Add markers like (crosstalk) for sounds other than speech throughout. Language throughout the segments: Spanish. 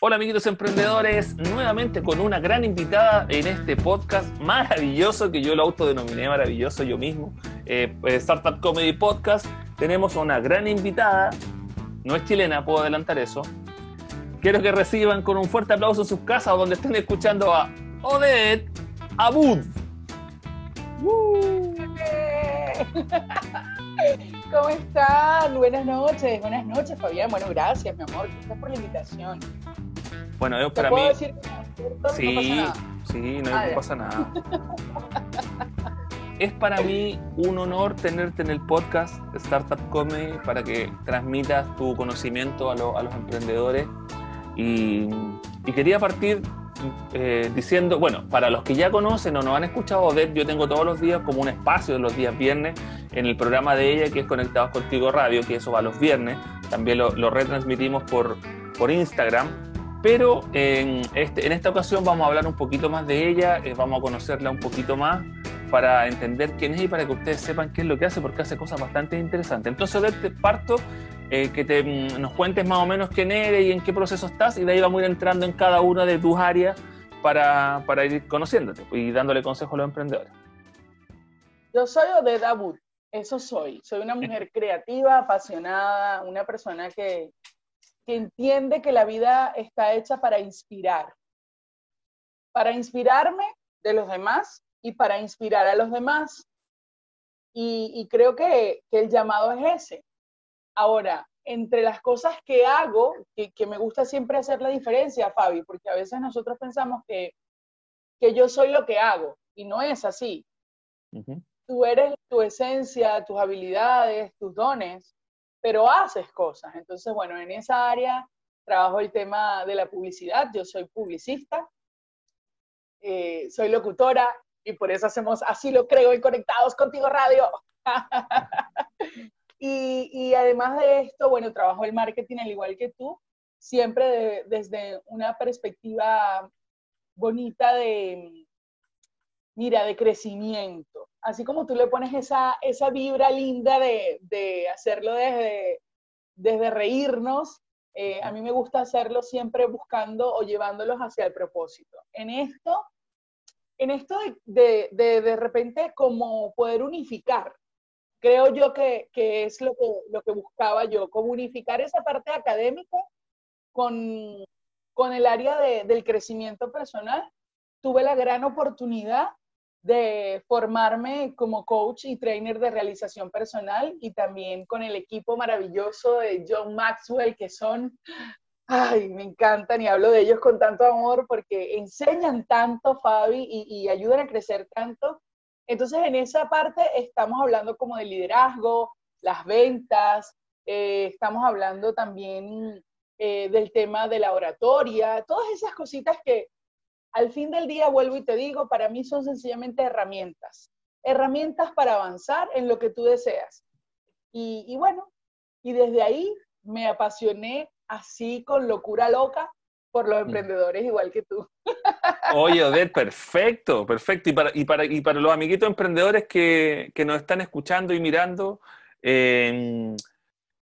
Hola amiguitos emprendedores, nuevamente con una gran invitada en este podcast maravilloso que yo lo autodenominé maravilloso yo mismo, eh, eh, Startup Comedy Podcast. Tenemos una gran invitada, no es chilena, puedo adelantar eso. Quiero que reciban con un fuerte aplauso en sus casas donde estén escuchando a Odette Abud. (laughs) ¿Cómo están? Buenas noches, buenas noches Fabián. Bueno, gracias mi amor, gracias por la invitación. Bueno, yo para mí. sí, sí, no, pasa nada. (laughs) es para mí un honor tenerte en el podcast Startup Comedy para que transmitas tu conocimiento a, los emprendedores. Y, quería partir eh, diciendo, bueno, para los que ya conocen o no han escuchado Odette, yo tengo todos los días como un espacio de los días viernes en el programa de ella que es Conectados Contigo Radio, que eso va los viernes. También lo, lo retransmitimos por, por Instagram pero en, este, en esta ocasión vamos a hablar un poquito más de ella, eh, vamos a conocerla un poquito más para entender quién es y para que ustedes sepan qué es lo que hace, porque hace cosas bastante interesantes. Entonces, te parto eh, que te, mm, nos cuentes más o menos quién eres y en qué proceso estás, y de ahí vamos a ir entrando en cada una de tus áreas para, ir conociéndote y dándole consejo a los emprendedores. Yo soy Odette Abud, eso soy. Soy una mujer creativa, apasionada, una persona que, que entiende que la vida está hecha para inspirar, para inspirarme de los demás y para inspirar a los demás. Y, creo que, el llamado es ese. Ahora, entre las cosas que hago, que, me gusta siempre hacer la diferencia, Fabi, porque a veces nosotros pensamos que, que yo soy lo que hago y no es así. Tú eres tu esencia, tus habilidades, tus dones, pero haces cosas. Entonces, bueno, en esa área trabajo el tema de la publicidad. Yo soy publicista, eh, soy locutora y por eso hacemos Así lo creo y Conectados Contigo Radio. (laughs) y, además de esto, bueno, trabajo el marketing al igual que tú, siempre desde una perspectiva bonita de, mira, de crecimiento así como tú le pones esa, esa vibra linda de, hacerlo desde, desde reírnos, eh, a mí me gusta hacerlo siempre buscando o llevándolos hacia el propósito. En esto, en esto de, de, repente como poder unificar, creo yo que, es lo que, lo que buscaba yo, como unificar esa parte académica con, con el área del crecimiento personal. Tuve la gran oportunidad de formarme como coach y trainer de realización personal y también con el equipo maravilloso de John Maxwell, que son, ay, me encantan y hablo de ellos con tanto amor porque enseñan tanto, Fabi, y, ayudan a crecer tanto. Entonces, en esa parte estamos hablando como de liderazgo, las ventas, eh, estamos hablando también eh, del tema de la oratoria, todas esas cositas que, al fin del día, vuelvo y te digo, para mí son sencillamente herramientas, herramientas para avanzar en lo que tú deseas. Y, bueno, y desde ahí me apasioné así con locura loca por los mm. emprendedores igual que tú. Oye, Odette, perfecto, perfecto. Y para, y para, y para los amiguitos emprendedores que, que, nos están escuchando y mirando, eh,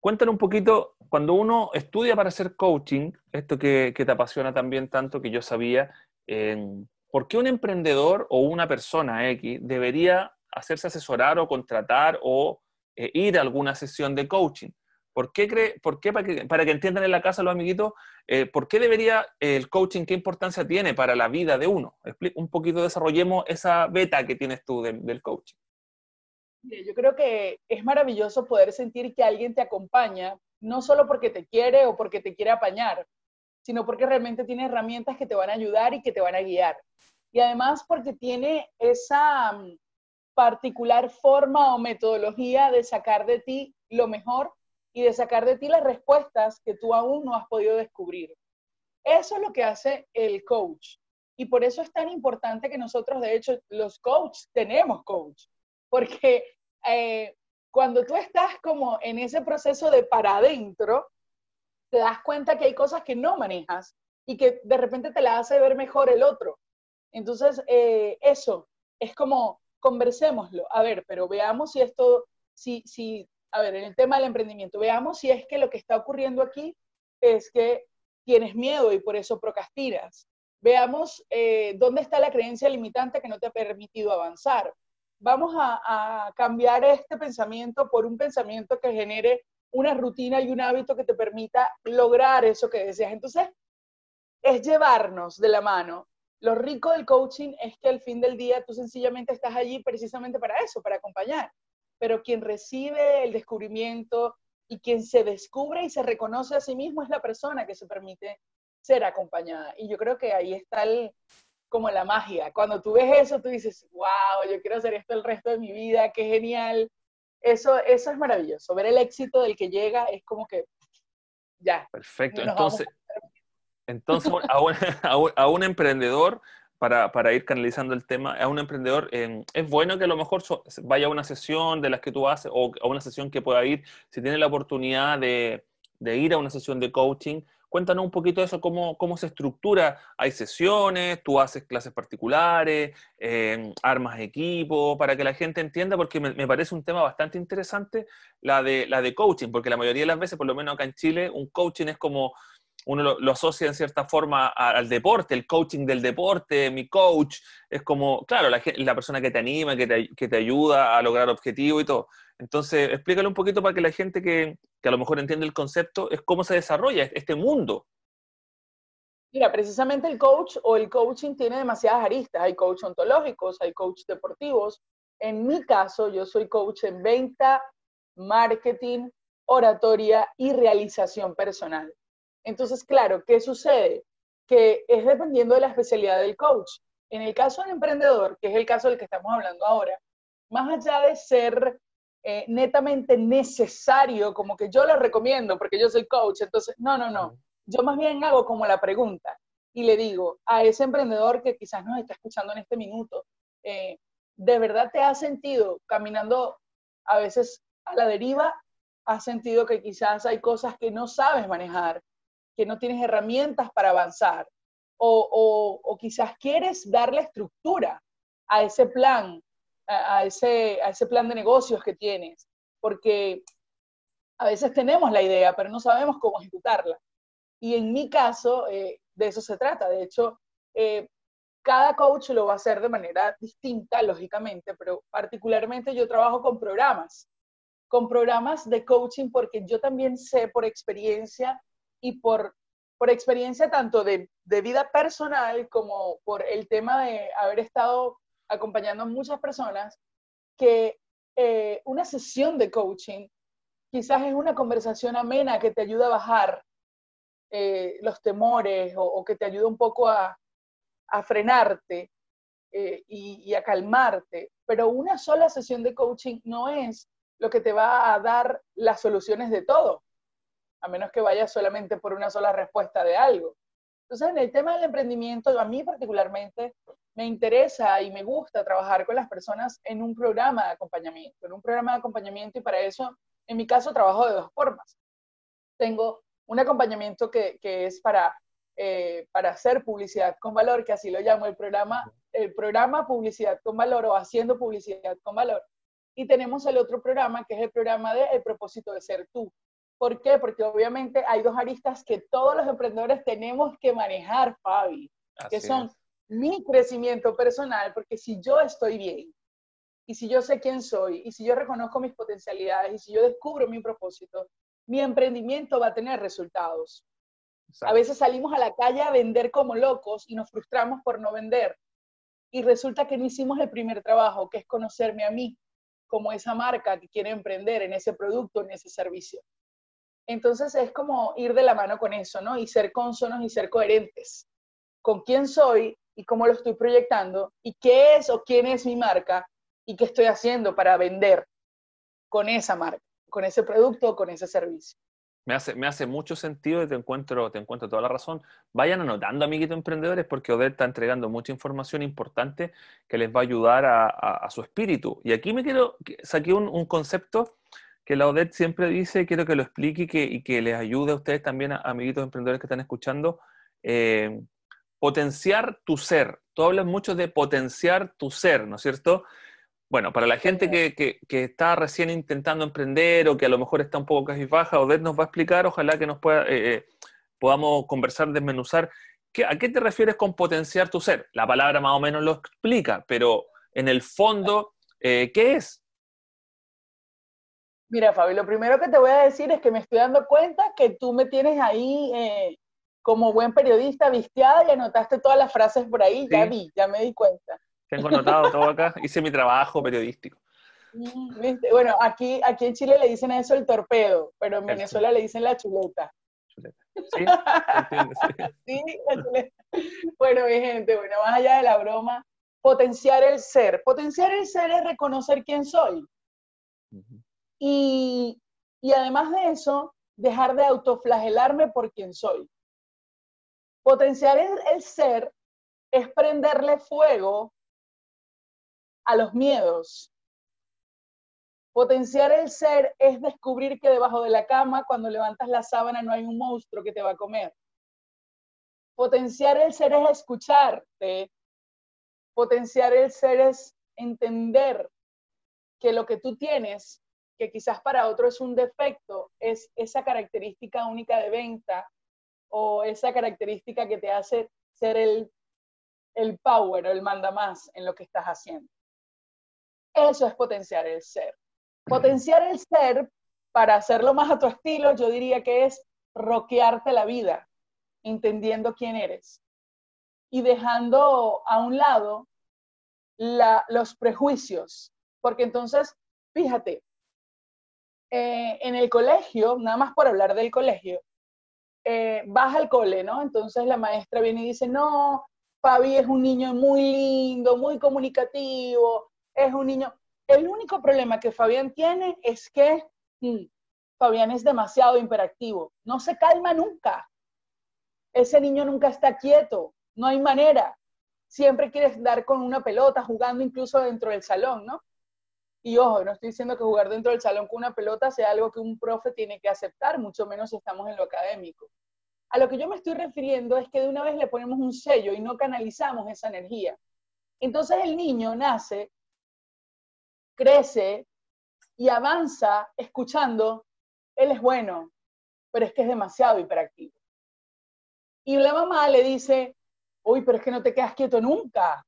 cuéntanos un poquito, cuando uno estudia para hacer coaching, esto que, que, te apasiona también tanto que yo sabía, ¿por qué un emprendedor o una persona X debería hacerse asesorar o contratar o eh, ir a alguna sesión de coaching? ¿Por qué, cree, por qué para, que, para que entiendan en la casa los amiguitos, eh, por qué debería el coaching, qué importancia tiene para la vida de uno? Un poquito desarrollemos esa beta que tienes tú del coaching. Yo creo que es maravilloso poder sentir que alguien te acompaña, no solo porque te quiere o porque te quiere apañar, sino porque realmente tiene herramientas que te van a ayudar y que te van a guiar. Y además porque tiene esa mm, particular forma o metodología de sacar de ti lo mejor y de sacar de ti las respuestas que tú aún no has podido descubrir. Eso es lo que hace el coach. Y por eso es tan importante que nosotros, de hecho, los coaches tenemos coach. Porque eh, cuando tú estás como en ese proceso de para adentro, te das cuenta que hay cosas que no manejas y que de repente te la hace ver mejor el otro. Entonces, eh, eso es como, conversémoslo. A ver, pero veamos si esto, si, si, a ver, en el tema del emprendimiento, veamos si es que lo que está ocurriendo aquí es que tienes miedo y por eso procrastinas. Veamos eh, dónde está la creencia limitante que no te ha permitido avanzar. Vamos a, a cambiar este pensamiento por un pensamiento que genere una rutina y un hábito que te permita lograr eso que deseas. Entonces, es llevarnos de la mano. Lo rico del coaching es que al fin del día tú sencillamente estás allí precisamente para eso, para acompañar. Pero quien recibe el descubrimiento y quien se descubre y se reconoce a sí mismo es la persona que se permite ser acompañada. Y yo creo que ahí está el, como la magia. Cuando tú ves eso, tú dices, wow, yo quiero hacer esto el resto de mi vida, qué genial. Eso, eso es maravilloso. Ver el éxito del que llega es como que, ya. Perfecto. Entonces, entonces (laughs) (laughs) a, un, emprendedor, para, para, ir canalizando el tema, a un emprendedor, eh, es bueno que a lo mejor vaya a una sesión de las que tú haces o a una sesión que pueda ir, si tiene la oportunidad de, de ir a una sesión de coaching, Cuéntanos un poquito de eso, cómo, cómo se estructura. Hay sesiones, tú haces clases particulares, eh, armas equipo, para que la gente entienda, porque me, parece un tema bastante interesante la de, la de coaching, porque la mayoría de las veces, por lo menos acá en Chile, un coaching es como uno lo, asocia en cierta forma al deporte, el coaching del deporte, mi coach, es como, claro, la, persona que te anima, que te, ayuda a lograr objetivos y todo. Entonces, explícale un poquito para que la gente que, que a lo mejor entiende el concepto, es cómo se desarrolla este mundo. Mira, precisamente el coach o el coaching tiene demasiadas aristas. Hay coach ontológicos, hay coach deportivos. En mi caso, yo soy coach en venta, marketing, oratoria y realización personal. Entonces, claro, ¿qué sucede? Que es dependiendo de la especialidad del coach. En el caso del emprendedor, que es el caso del que estamos hablando ahora, más allá de ser eh, netamente necesario, como que yo lo recomiendo porque yo soy coach, entonces, no, no, no. Yo más bien hago como la pregunta y le digo a ese emprendedor que quizás nos está escuchando en este minuto, eh, ¿de verdad te has sentido caminando a veces a la deriva? ¿Has sentido que quizás hay cosas que no sabes manejar? Que no tienes herramientas para avanzar o, quizás quieres darle estructura a ese plan, a, ese, a ese plan de negocios que tienes, porque a veces tenemos la idea, pero no sabemos cómo ejecutarla. Y en mi caso, eh, de eso se trata. De hecho, eh, cada coach lo va a hacer de manera distinta, lógicamente, pero particularmente yo trabajo con programas, con programas de coaching porque yo también sé por experiencia y por, por experiencia tanto de, de, vida personal como por el tema de haber estado acompañando a muchas personas, que eh, una sesión de coaching quizás es una conversación amena que te ayuda a bajar eh, los temores o, que te ayuda un poco a, a frenarte eh, y, y, a calmarte. Pero una sola sesión de coaching no es lo que te va a dar las soluciones de todo a menos que vaya solamente por una sola respuesta de algo. Entonces, en el tema del emprendimiento, a mí particularmente me interesa y me gusta trabajar con las personas en un programa de acompañamiento, en un programa de acompañamiento y para eso, en mi caso, trabajo de dos formas. Tengo un acompañamiento que, que es para, eh, para hacer publicidad con valor, que así lo llamo el programa, el programa Publicidad con Valor o Haciendo Publicidad con Valor. Y tenemos el otro programa, que es el programa de El propósito de ser tú, ¿Por qué? Porque obviamente hay dos aristas que todos los emprendedores tenemos que manejar, Fabi, que son mi crecimiento personal, porque si yo estoy bien, y si yo sé quién soy, y si yo reconozco mis potencialidades, y si yo descubro mi propósito, mi emprendimiento va a tener resultados. A veces salimos a la calle a vender como locos y nos frustramos por no vender. Y resulta que no hicimos el primer trabajo, que es conocerme a mí como esa marca que quiere emprender en ese producto, en ese servicio. Entonces es como ir de la mano con eso, ¿no? Y ser consonos y ser coherentes con quién soy y cómo lo estoy proyectando y qué es o quién es mi marca y qué estoy haciendo para vender con esa marca, con ese producto o con ese servicio. Me hace, mucho sentido y te encuentro, te encuentro toda la razón. Vayan anotando, amiguitos emprendedores, porque Odette está entregando mucha información importante que les va a ayudar a, su espíritu. Y aquí me quiero, saqué un, un concepto que la ODET siempre dice, quiero que lo explique y que, les ayude a ustedes también, amiguitos emprendedores que están escuchando, eh, potenciar tu ser. Tú hablas mucho de potenciar tu ser, ¿no es cierto? Bueno, para la gente que, que, está recién intentando emprender o que a lo mejor está un poco baja, Odette nos va a explicar, ojalá que nos pueda eh, eh, podamos conversar, desmenuzar. ¿A qué te refieres con potenciar tu ser? La palabra más o menos lo explica, pero en el fondo, ¿qué es? Mira, Fabi, lo primero que te voy a decir es que me estoy dando cuenta que tú me tienes ahí eh, como buen periodista vistiada y anotaste todas las frases por ahí. Ya vi, ya me di cuenta. Tengo anotado todo acá, (laughs) hice mi trabajo periodístico. Mm, bueno, aquí, aquí en Chile le dicen a eso el torpedo, pero en Venezuela le dicen la chuleta. ¿Sí? (laughs) sí, la chuleta. Bueno, mi gente, bueno, más allá de la broma, potenciar el ser. Potenciar el ser es reconocer quién soy. Y, además de eso, dejar de autoflagelarme por quién soy. Potenciar el, el ser es prenderle fuego a los miedos, Potenciar el ser es descubrir que debajo de la cama, cuando levantas la sábana, no hay un monstruo que te va a comer. Potenciar el ser es escucharte. Potenciar el ser es entender que lo que tú tienes, que quizás para otro es un defecto, es esa característica única de venta o esa característica que te hace ser el, el power o el manda más en lo que estás haciendo. Eso es potenciar el ser. Potenciar el ser, para hacerlo más a tu estilo, yo diría que es roquearte la vida, entendiendo quién eres y dejando a un lado los prejuicios. Porque entonces, fíjate, eh, en el colegio, nada más por hablar del colegio, eh, vas al cole, ¿no? Entonces la maestra viene y dice, no, Fabi es un niño muy lindo, muy comunicativo, es un niño, el único problema que Fabián tiene es que mm, Fabián es demasiado imperactivo, no se calma nunca. Ese niño nunca está quieto, no hay manera. Siempre quiere estar con una pelota, jugando incluso dentro del salón, ¿no? Y ojo, no estoy diciendo que jugar dentro del salón con una pelota sea algo que un profe tiene que aceptar, mucho menos si estamos en lo académico. A lo que yo me estoy refiriendo es que de una vez le ponemos un sello y no canalizamos esa energía. Entonces el niño nace crece y avanza escuchando, él es bueno, pero es que es demasiado hiperactivo. Y la mamá le dice, uy, pero es que no te quedas quieto nunca.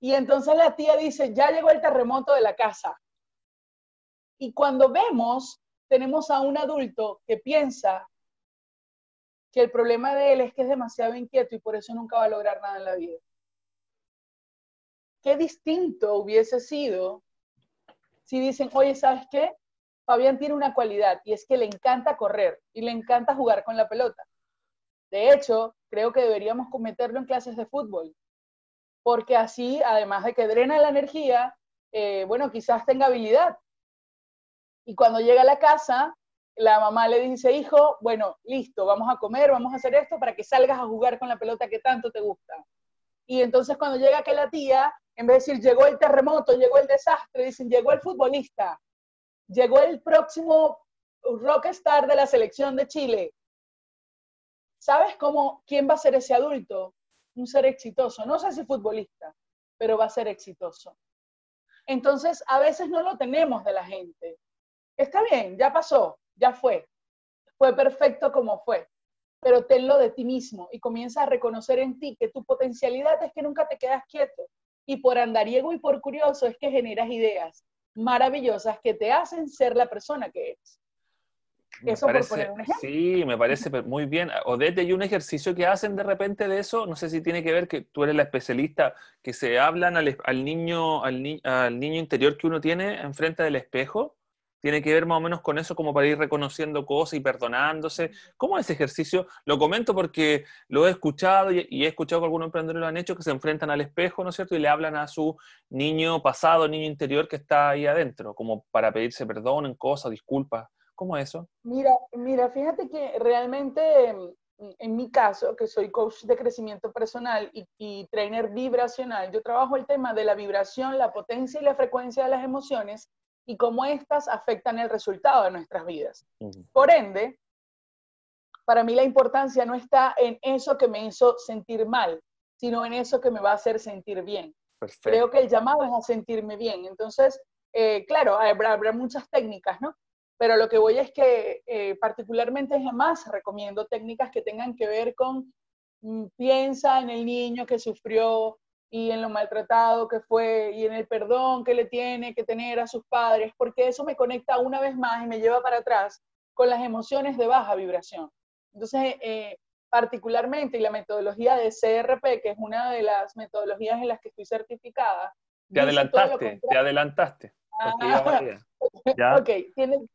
Y entonces la tía dice, ya llegó el terremoto de la casa. Y cuando vemos, tenemos a un adulto que piensa que el problema de él es que es demasiado inquieto y por eso nunca va a lograr nada en la vida qué distinto hubiese sido si dicen, oye, ¿sabes qué? Fabián tiene una cualidad y es que le encanta correr y le encanta jugar con la pelota. De hecho, creo que deberíamos cometerlo en clases de fútbol, porque así, además de que drena la energía, eh, bueno, quizás tenga habilidad. Y cuando llega a la casa, la mamá le dice, hijo, bueno, listo, vamos a comer, vamos a hacer esto para que salgas a jugar con la pelota que tanto te gusta. Y entonces cuando llega que la tía, en vez de decir llegó el terremoto, llegó el desastre, dicen llegó el futbolista, llegó el próximo rockstar de la selección de Chile. ¿Sabes cómo, quién va a ser ese adulto? Un ser exitoso. No sé si futbolista, pero va a ser exitoso. Entonces, a veces no lo tenemos de la gente. Está bien, ya pasó, ya fue. Fue perfecto como fue pero tenlo de ti mismo y comienza a reconocer en ti que tu potencialidad es que nunca te quedas quieto. Y por andariego y por curioso es que generas ideas maravillosas que te hacen ser la persona que eres. Eso por poner un ejemplo. Sí, me parece muy bien. Odette, ¿y un ejercicio que hacen de repente de eso? No sé si tiene que ver que tú eres la especialista, que se hablan al, niño, al, al niño interior que uno tiene enfrente del espejo tiene que ver más o menos con eso, como para ir reconociendo cosas y perdonándose. ¿Cómo es ese ejercicio? Lo comento porque lo he escuchado y, he escuchado que algunos emprendedores lo han hecho, que se enfrentan al espejo, ¿no es cierto? Y le hablan a su niño pasado, niño interior que está ahí adentro, como para pedirse perdón en cosas, disculpas. ¿Cómo es eso? Mira, mira, fíjate que realmente mm, en mi caso, que soy coach de crecimiento personal y, y trainer vibracional, yo trabajo el tema de la vibración, la potencia y la frecuencia de las emociones y cómo éstas afectan el resultado de nuestras vidas. Por ende, para mí la importancia no está en eso que me hizo sentir mal, sino en eso que me va a hacer sentir bien. Creo que el llamado es a sentirme bien. Entonces, eh, claro, habrá, muchas técnicas, ¿no? Pero lo que voy es que eh, particularmente jamás recomiendo técnicas que tengan que ver con mm, piensa en el niño que sufrió y en lo maltratado que fue y en el perdón que le tiene que tener a sus padres, porque eso me conecta una vez más y me lleva para atrás con las emociones de baja vibración. Entonces, eh, particularmente, y la metodología de CRP, que es una de las metodologías en las que estoy certificada. Te adelantaste, te adelantaste. Ah, ok,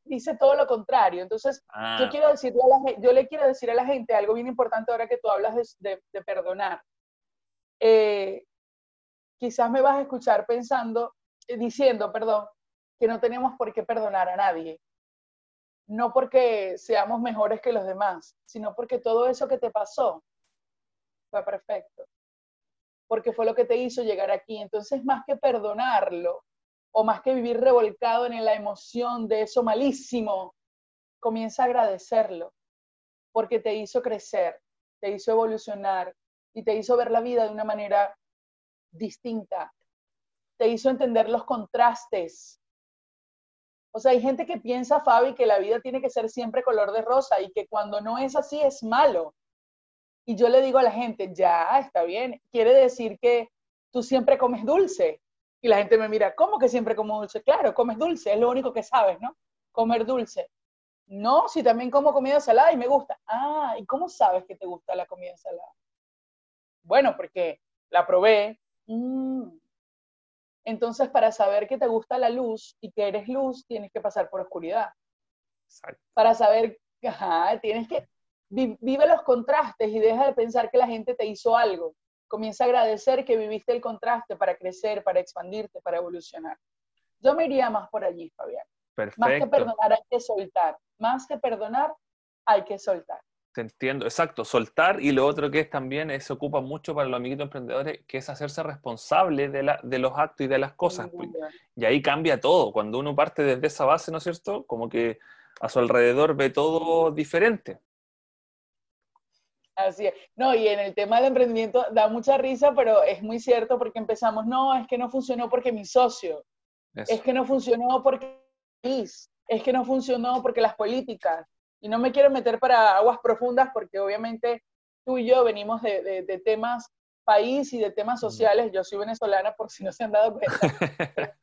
dice todo lo contrario. Entonces, yo, ah. quiero decirle yo le quiero decir a la gente algo bien importante ahora que tú hablas de, perdonar. Eh, quizás me vas a escuchar pensando, eh, diciendo, perdón, que no tenemos por qué perdonar a nadie no porque seamos mejores que los demás, sino porque todo eso que te pasó fue perfecto, porque fue lo que te hizo llegar aquí. Entonces, más que perdonarlo o más que vivir revolcado en la emoción de eso malísimo, comienza a agradecerlo, porque te hizo crecer, te hizo evolucionar y te hizo ver la vida de una manera distinta, te hizo entender los contrastes, o sea, hay gente que piensa, Fabi, que la vida tiene que ser siempre color de rosa y que cuando no es así es malo. Y yo le digo a la gente, ya, está bien, quiere decir que tú siempre comes dulce. Y la gente me mira, ¿cómo que siempre como dulce? Claro, comes dulce, es lo único que sabes, ¿no? Comer dulce. No, si también como comida salada y me gusta. Ah, ¿y cómo sabes que te gusta la comida salada? Bueno, porque la probé. Mm, entonces, para saber que te gusta la luz y que eres luz, tienes que pasar por oscuridad. Para saber, ajá, tienes que, vive los contrastes y deja de pensar que la gente te hizo algo. Comienza a agradecer que viviste el contraste para crecer, para expandirte, para evolucionar. Yo me iría más por allí, Fabián. Perfecto. Más que perdonar hay que soltar. Más que perdonar hay que soltar. Te entiendo, exacto, soltar y lo otro que es también, se ocupa mucho para los amiguitos emprendedores, que es hacerse responsable de, la, de los actos y de las cosas. Pues. Y ahí cambia todo, cuando uno parte desde esa base, ¿no es cierto? Como que a su alrededor ve todo diferente. Así es. No, y en el tema del emprendimiento da mucha risa, pero es muy cierto porque empezamos, no, es que no funcionó porque mi socio, es que no funcionó porque es que no funcionó porque las políticas, y no me quiero meter para aguas profundas porque obviamente tú y yo venimos de, temas país y de temas sociales, yo soy venezolana por si no se han dado cuenta, (laughs)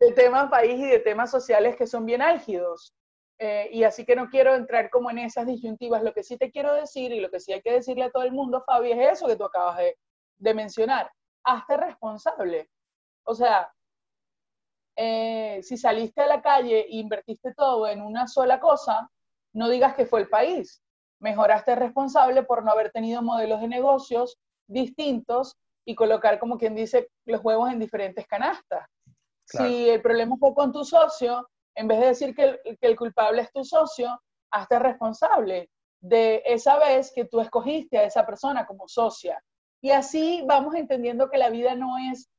de temas país y de temas sociales que son bien álgidos. Eh, y así que no quiero entrar como en esas disyuntivas. Lo que sí te quiero decir y lo que sí hay que decirle a todo el mundo, Fabi, es eso que tú acabas de, de mencionar. Hazte responsable. O sea, eh, si saliste a la calle e invertiste todo en una sola cosa, no digas que fue el país. Mejoraste responsable por no haber tenido modelos de negocios distintos y colocar, como quien dice, los huevos en diferentes canastas. Si el problema fue con tu socio, en vez de decir que el, culpable es tu socio, hazte responsable de esa vez que tú escogiste a esa persona como socia. Y así vamos entendiendo que la vida no es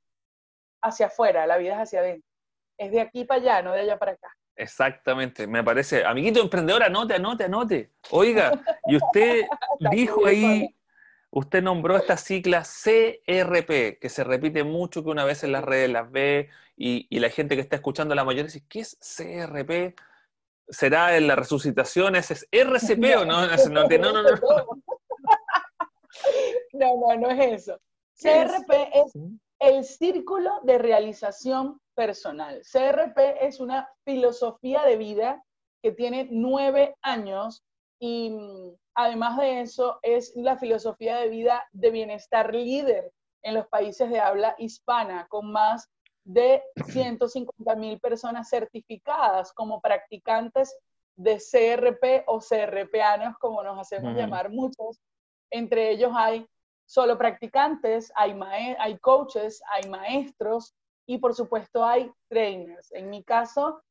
hacia afuera, la vida es hacia adentro. Es de aquí para allá, no de allá para acá. Exactamente, me parece. Amiguito emprendedor, anote, anote, anote. Oiga, y usted (laughs) dijo ahí, usted nombró esta sigla CRP, que se repite mucho, que una vez en las redes las ve y, la gente que está escuchando la mayoría dice, ¿qué es CRP? ¿Será en la resucitación? ¿Es, RCP o no? No, no, no, no. (laughs) No, no, no es eso. CRP es el círculo de realización personal. CRP es una filosofía de vida que tiene nueve años y mm, además de eso es la filosofía de vida de bienestar líder en los países de habla hispana, con más de (clears throat) 150 mil personas certificadas como practicantes de CRP o CRPanos, como nos hacemos llamar muchos. Entre ellos hay solo practicantes, hay, hay coaches, hay maestros, y por supuesto hay trainers. En mi caso,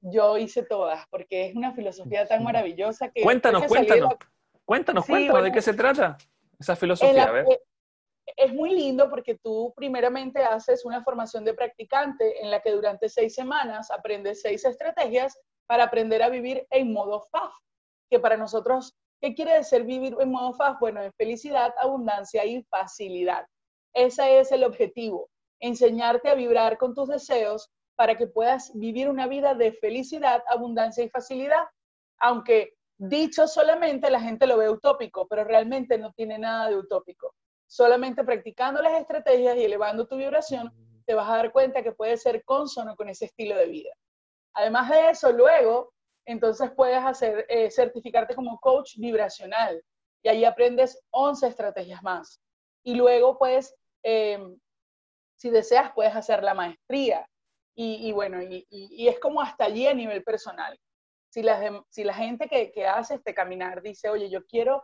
yo hice todas porque es una filosofía tan maravillosa que... Cuéntanos, cuéntanos, cuéntanos, cuéntanos de qué se trata esa filosofía. a ver. Es muy lindo porque tú primeramente haces una formación de practicante en la que durante seis semanas aprendes seis estrategias para aprender a vivir en modo FAF, que para nosotros, ¿qué quiere decir vivir en modo FAF? Bueno, es felicidad, abundancia y facilidad. Ese es el objetivo enseñarte a vibrar con tus deseos para que puedas vivir una vida de felicidad, abundancia y facilidad. Aunque dicho solamente la gente lo ve utópico, pero realmente no tiene nada de utópico. Solamente practicando las estrategias y elevando tu vibración, te vas a dar cuenta que puede ser consono con ese estilo de vida. Además de eso, luego, entonces puedes hacer, eh, certificarte como coach vibracional y ahí aprendes 11 estrategias más. Y luego, pues, si deseas, puedes hacer la maestría. Y, bueno, y, es como hasta allí a nivel personal. Si la, si la gente que, que hace este caminar dice, oye, yo quiero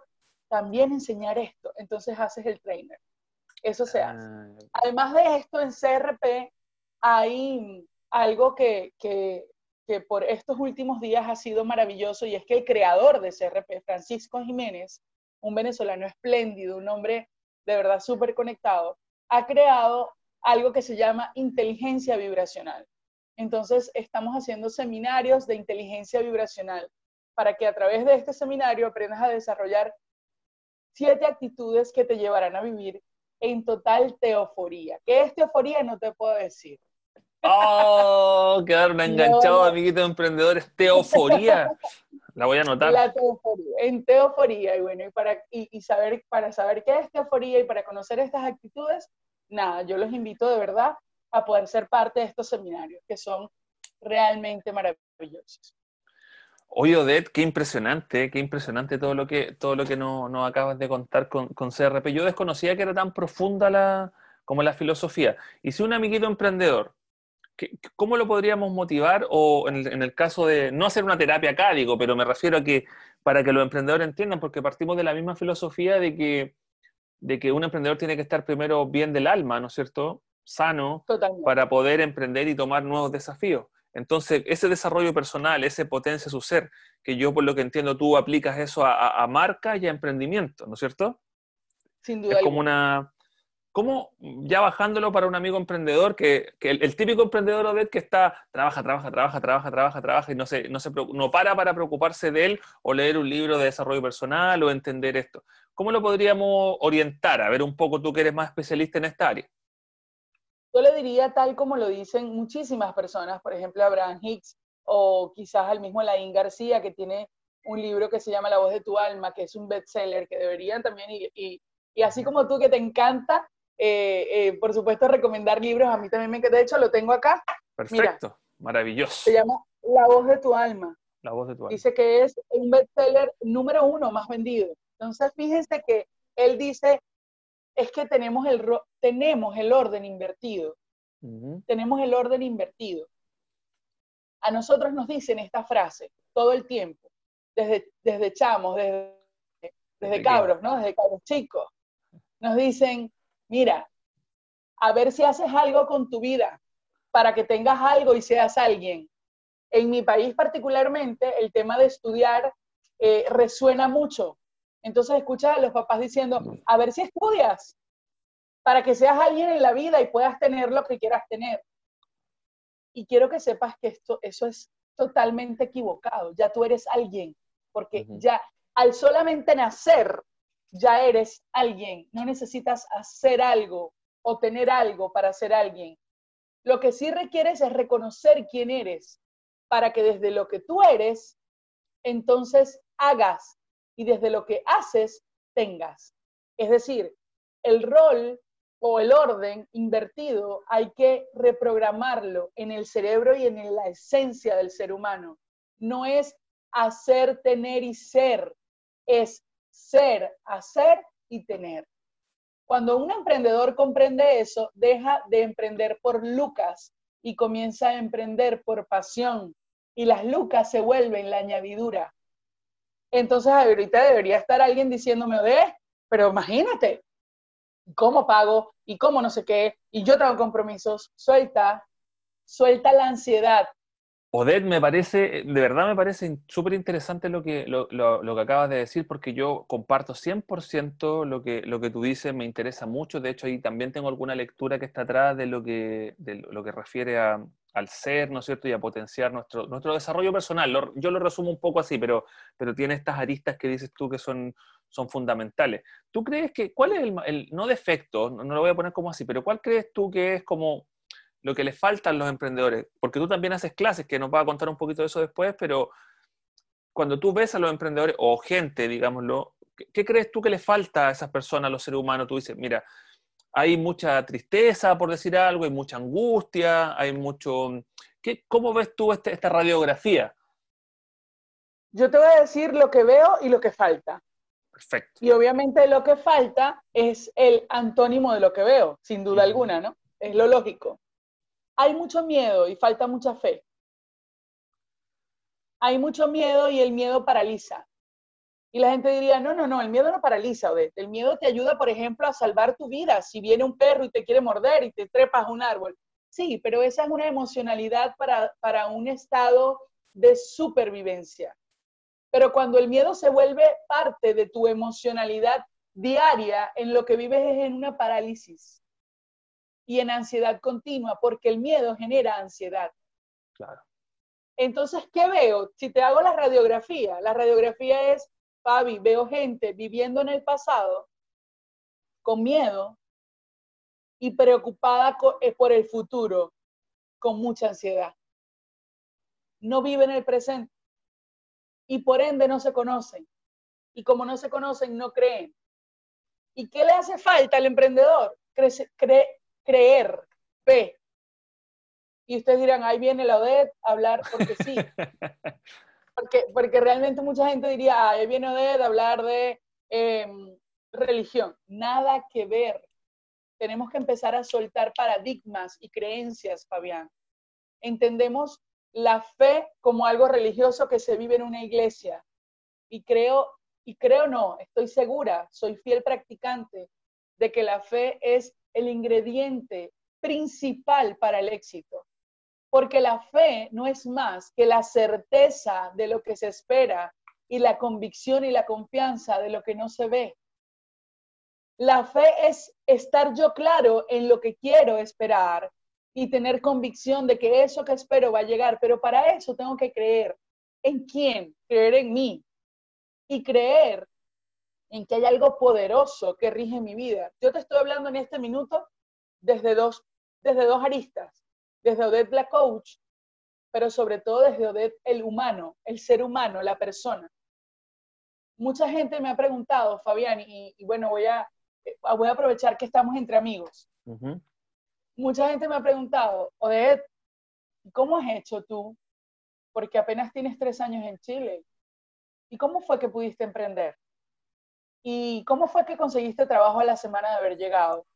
también enseñar esto, entonces haces el trainer. Eso se hace. Ah, Además de esto, en CRP hay algo que, que, que, por estos últimos días ha sido maravilloso y es que el creador de CRP, Francisco Jiménez, un venezolano espléndido, un hombre de verdad súper conectado, ha creado algo que se llama inteligencia vibracional. Entonces, estamos haciendo seminarios de inteligencia vibracional para que a través de este seminario aprendas a desarrollar siete actitudes que te llevarán a vivir en total teoforía. ¿Qué es teoforía? No te puedo decir. Oh, quedaron (laughs) enganchados, amiguitos emprendedores. Teoforía. La voy a anotar. La teoforía, en teoforía. Y bueno, y para, y, saber, para saber qué es teoforía y para conocer estas actitudes, nada, yo los invito de verdad a poder ser parte de estos seminarios que son realmente maravillosos. Oye, Odette, qué impresionante, qué impresionante todo lo que, todo lo que nos no acabas de contar con, con, CRP. Yo desconocía que era tan profunda la, como la filosofía. Y si un amiguito emprendedor, ¿cómo lo podríamos motivar? O en el, en el, caso de, no hacer una terapia acá, digo, pero me refiero a que para que los emprendedores entiendan, porque partimos de la misma filosofía de que, de que un emprendedor tiene que estar primero bien del alma, ¿no es cierto? Sano, para poder emprender y tomar nuevos desafíos. Entonces, ese desarrollo personal, ese potencia su ser, que yo por lo que entiendo tú aplicas eso a, a, marca y a emprendimiento, ¿no es cierto? Sin duda. Es como una... ¿Cómo, ya bajándolo para un amigo emprendedor, que, que el, típico emprendedor Odette que está, trabaja, trabaja, trabaja, trabaja, trabaja, trabaja y no, se, no, se, no para para preocuparse de él o leer un libro de desarrollo personal o entender esto? ¿Cómo lo podríamos orientar? A ver un poco tú que eres más especialista en esta área. Yo le diría tal como lo dicen muchísimas personas, por ejemplo, Abraham Hicks o quizás al mismo Laín García, que tiene un libro que se llama La voz de tu alma, que es un bestseller, que deberían también, y, y, así como tú que te encanta, eh, eh, por supuesto, recomendar libros, a mí también me encanta, de hecho lo tengo acá. Perfecto, maravilloso. Se llama La voz de tu alma. La voz de tu alma. Dice que es un bestseller número uno más vendido. Entonces, fíjense que él dice, es que tenemos el, tenemos el orden invertido. Tenemos el orden invertido. A nosotros nos dicen esta frase todo el tiempo, desde, desde chamos, desde, desde cabros, ¿no? Desde cabros chicos. Nos dicen, mira, a ver si haces algo con tu vida para que tengas algo y seas alguien. En mi país particularmente, el tema de estudiar eh, resuena mucho entonces escucha a los papás diciendo, a ver si estudias para que seas alguien en la vida y puedas tener lo que quieras tener. Y quiero que sepas que esto, eso es totalmente equivocado. Ya tú eres alguien, porque ya al solamente nacer, ya eres alguien. No necesitas hacer algo o tener algo para ser alguien. Lo que sí requieres es reconocer quién eres, para que desde lo que tú eres, entonces hagas y desde lo que haces tengas. Es decir, el rol o el orden invertido hay que reprogramarlo en el cerebro y en la esencia del ser humano. No es hacer, tener y ser, es ser, hacer y tener. Cuando un emprendedor comprende eso, deja de emprender por lucas y comienza a emprender por pasión. Y las lucas se vuelven la añadidura. Entonces ahorita debería estar alguien diciéndome, ve, pero imagínate, ¿cómo pago? ¿Y cómo no sé qué? Y yo tengo compromisos. Suelta, suelta la ansiedad. Odette, me parece, de verdad me parece súper interesante lo que, lo, que acabas de decir, porque yo comparto 100% lo que, lo que tú dices, me interesa mucho. De hecho, ahí también tengo alguna lectura que está atrás de lo que, de lo que refiere al ser, ¿no es cierto? Y a potenciar nuestro, nuestro desarrollo personal. yo lo resumo un poco así, pero, pero tiene estas aristas que dices tú que son, son fundamentales. ¿Tú crees que, cuál es el, no defecto, no, lo voy a poner como así, pero cuál crees tú que es como lo que les falta a los emprendedores? Porque tú también haces clases, que nos va a contar un poquito de eso después, pero cuando tú ves a los emprendedores o gente, digámoslo, ¿qué, crees tú que les falta a esas personas, a los seres humanos? Tú dices, mira, hay mucha tristeza, por decir algo, hay mucha angustia, hay mucho... ¿Qué, ¿Cómo ves tú este, esta radiografía? Yo te voy a decir lo que veo y lo que falta. Perfecto. Y obviamente lo que falta es el antónimo de lo que veo, sin duda alguna, ¿no? Es lo lógico. Hay mucho miedo y falta mucha fe. Hay mucho miedo y el miedo paraliza. Y la gente diría, no, no, no, el miedo no paraliza, Odette. El miedo te ayuda, por ejemplo, a salvar tu vida. Si viene un perro y te quiere morder y te trepas a un árbol. Sí, pero esa es una emocionalidad para, para un estado de supervivencia. Pero cuando el miedo se vuelve parte de tu emocionalidad diaria, en lo que vives es en una parálisis y en ansiedad continua, porque el miedo genera ansiedad. Claro. Entonces, ¿qué veo? Si te hago la radiografía, la radiografía es, Fabi, veo gente viviendo en el pasado con miedo y preocupada eh, por el futuro, con mucha ansiedad. No vive en el presente y por ende no se conocen. Y como no se conocen, no creen. ¿Y qué le hace falta al emprendedor? Creer, fe. Y ustedes dirán, ahí viene la ODED a hablar porque sí. (laughs) Porque, porque realmente mucha gente diría, ahí viene ODED a hablar de em, religión. Nada que ver. Tenemos que empezar a soltar paradigmas y creencias, Fabián. Entendemos la fe como algo religioso que se vive en una iglesia. Y creo, y creo no, estoy segura, soy fiel practicante de que la fe es el ingrediente principal para el éxito. Porque la fe no es más que la certeza de lo que se espera y la convicción y la confianza de lo que no se ve. La fe es estar yo claro en lo que quiero esperar y tener convicción de que eso que espero va a llegar, pero para eso tengo que creer. ¿En quién? Creer en mí. Y creer en que hay algo poderoso que rige mi vida. Yo te estoy hablando en este minuto desde dos, desde dos aristas, desde Odette la coach, pero sobre todo desde Odette el humano, el ser humano, la persona. Mucha gente me ha preguntado, Fabián, y, bueno, voy a, voy a aprovechar que estamos entre amigos mucha gente me ha preguntado, Odette, ¿cómo has hecho tú? Porque apenas tienes tres años en Chile. ¿Y cómo fue que pudiste emprender? ¿Y cómo fue que conseguiste trabajo a la semana de haber llegado?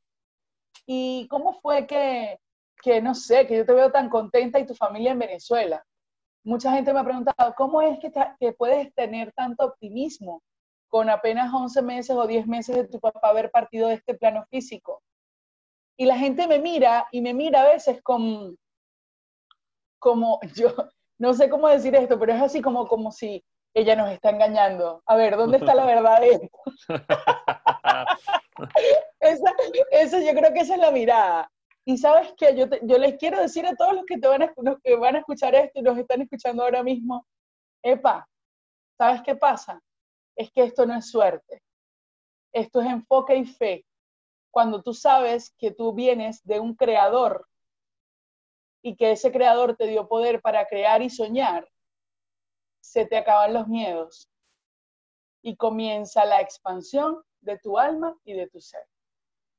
¿Y cómo fue que, que, no sé, que yo te veo tan contenta y tu familia en Venezuela? Mucha gente me ha preguntado, ¿cómo es que, puedes tener tanto optimismo con apenas 11 meses o 10 meses de tu papá haber partido de este plano físico? Y la gente me mira y me mira a veces como, como (laughs) yo, no sé cómo decir esto, pero es así como, como si ella nos está engañando. A ver, ¿dónde está la verdad de esto? (laughs) esa, yo creo que esa es la mirada. Y sabes que yo, yo les quiero decir a todos los que, te van a, los que van a escuchar esto y nos están escuchando ahora mismo, epa, ¿sabes qué pasa? Es que esto no es suerte. Esto es enfoque y fe cuando tú sabes que tú vienes de un creador y que ese creador te dio poder para crear y soñar, se te acaban los miedos y comienza la expansión de tu alma y de tu ser.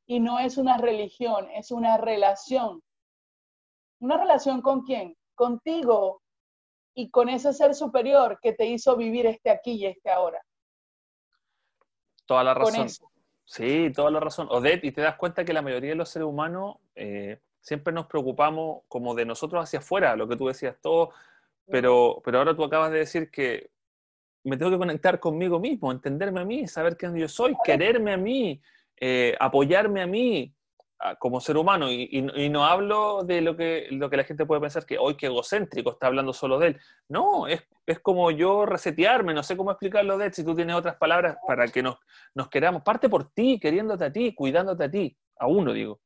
Y no es una religión, es una relación. ¿Una relación con quién? Contigo y con ese ser superior que te hizo vivir este aquí y este ahora. Toda la razón. Sí, toda la razón. Odette, y te das cuenta que la mayoría de los seres humanos eh, siempre nos preocupamos como de nosotros hacia afuera, lo que tú decías todo, pero, pero ahora tú acabas de decir que me tengo que conectar conmigo mismo, entenderme a mí, saber quién yo soy, quererme a mí, eh, apoyarme a mí, como ser humano, y, no hablo de lo que, lo que la gente puede pensar que hoy que egocéntrico está hablando solo de él. No, es, es como yo resetearme, no sé cómo explicarlo de él, si tú tienes otras palabras para que nos, nos queramos. Parte por ti, queriéndote a ti, cuidándote a ti, a uno digo.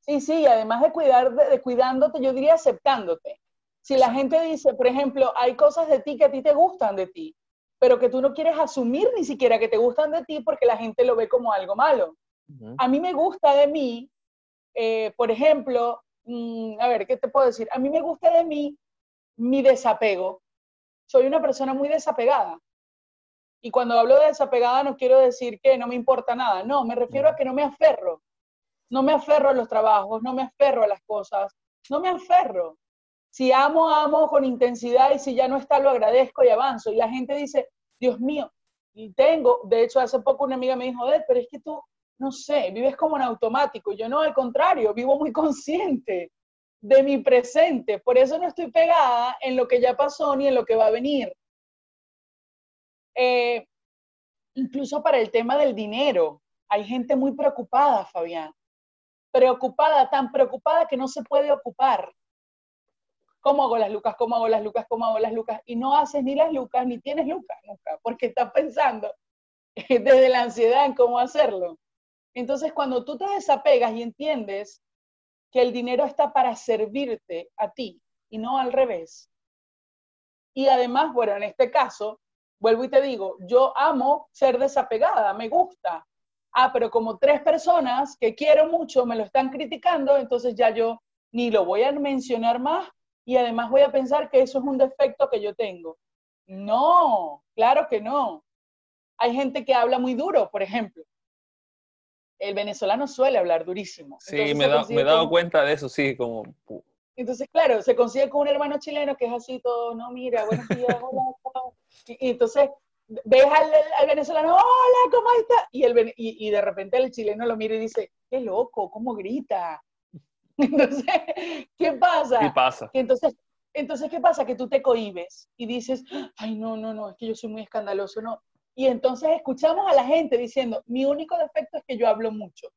Sí, sí, además de, cuidar, de, cuidándote, yo diría aceptándote. Si la gente dice, por ejemplo, hay cosas de ti que a ti te gustan de ti, pero que tú no quieres asumir ni siquiera que te gustan de ti porque la gente lo ve como algo malo a mí me gusta de mí, eh, por ejemplo, mm, a ver, ¿qué te puedo decir? A mí me gusta de mí mi desapego. Soy una persona muy desapegada. Y cuando hablo de desapegada no quiero decir que no me importa nada, no, me refiero a que no me aferro. No me aferro a los trabajos, no me aferro a las cosas, no me aferro. Si amo, amo con intensidad y si ya no está, lo agradezco y avanzo. Y la gente dice, Dios mío, y tengo, de hecho, hace poco una amiga me dijo, pero es que tú, no sé, vives como en automático. yo no, al contrario, vivo muy consciente de mi presente. Por eso no estoy pegada en lo que ya pasó ni en lo que va a venir. Eh, incluso para el tema del dinero, hay gente muy preocupada, Fabián. Preocupada, tan preocupada que no se puede ocupar. ¿Cómo hago las lucas? ¿Cómo hago las lucas? ¿Cómo hago las lucas? Y no haces ni las lucas, ni tienes lucas nunca, porque estás pensando (laughs) desde la ansiedad en cómo hacerlo. Entonces, cuando tú te desapegas y entiendes que el dinero está para servirte a ti y no al revés. Y además, bueno, en este caso, vuelvo y te digo, yo amo ser desapegada, me gusta. Ah, pero como tres personas que quiero mucho me lo están criticando, entonces ya yo ni lo voy a mencionar más y además voy a pensar que eso es un defecto que yo tengo. No, claro que no. Hay gente que habla muy duro, por ejemplo el venezolano suele hablar durísimo. Sí, me, he dado cuenta de eso, sí, como... Entonces, claro, se consigue con un hermano chileno que es así todo, no, mira, buenos días, hola, y, entonces ves al, venezolano, hola, ¿cómo está? Y, el, y, de repente el chileno lo mira y dice, qué loco, cómo grita. (laughs) Entonces, ¿qué pasa? ¿Qué pasa? entonces, entonces, ¿qué pasa? Que tú te cohibes y dices, ay, no, no, no, es que yo soy muy escandaloso, no. Y entonces escuchamos a la gente diciendo, mi único defecto es que yo hablo mucho.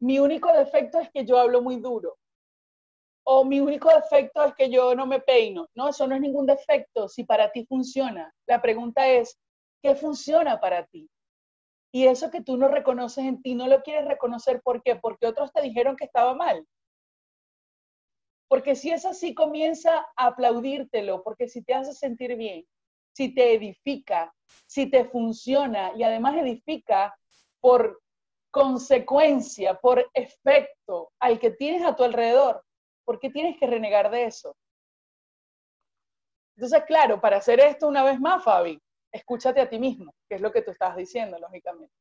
Mi único defecto es que yo hablo muy duro. O mi único defecto es que yo no me peino. No, eso no es ningún defecto si para ti funciona. La pregunta es, ¿qué funciona para ti? Y eso que tú no reconoces en ti, no lo quieres reconocer. ¿Por qué? Porque otros te dijeron que estaba mal. Porque si es así, comienza a aplaudírtelo, porque si te hace sentir bien, si te edifica, si te funciona y además edifica por consecuencia, por efecto al que tienes a tu alrededor, ¿por qué tienes que renegar de eso? Entonces, claro, para hacer esto una vez más, Fabi, escúchate a ti mismo, que es lo que tú estás diciendo, lógicamente.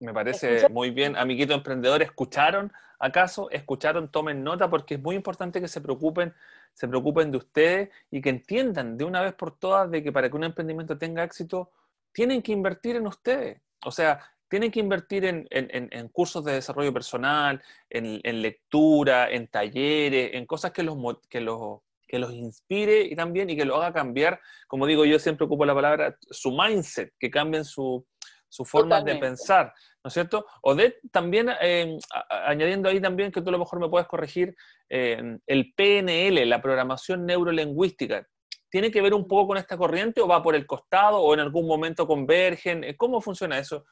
Me parece muy bien. Amiguito emprendedor, ¿escucharon acaso? ¿Escucharon? Tomen nota porque es muy importante que se preocupen se preocupen de ustedes y que entiendan de una vez por todas de que para que un emprendimiento tenga éxito, tienen que invertir en ustedes. O sea, tienen que invertir en, cursos de desarrollo personal, en, lectura, en talleres, en cosas que los, que, los, que los inspire y también y que lo haga cambiar, como digo yo siempre ocupo la palabra, su mindset, que cambien su, su forma de pensar, ¿no es cierto? Odette también, eh, añadiendo ahí también que tú a lo mejor me puedes corregir, eh, el PNL, la programación neurolingüística, ¿tiene que ver un poco con esta corriente o va por el costado o en algún momento convergen? Eh, ¿Cómo funciona eso?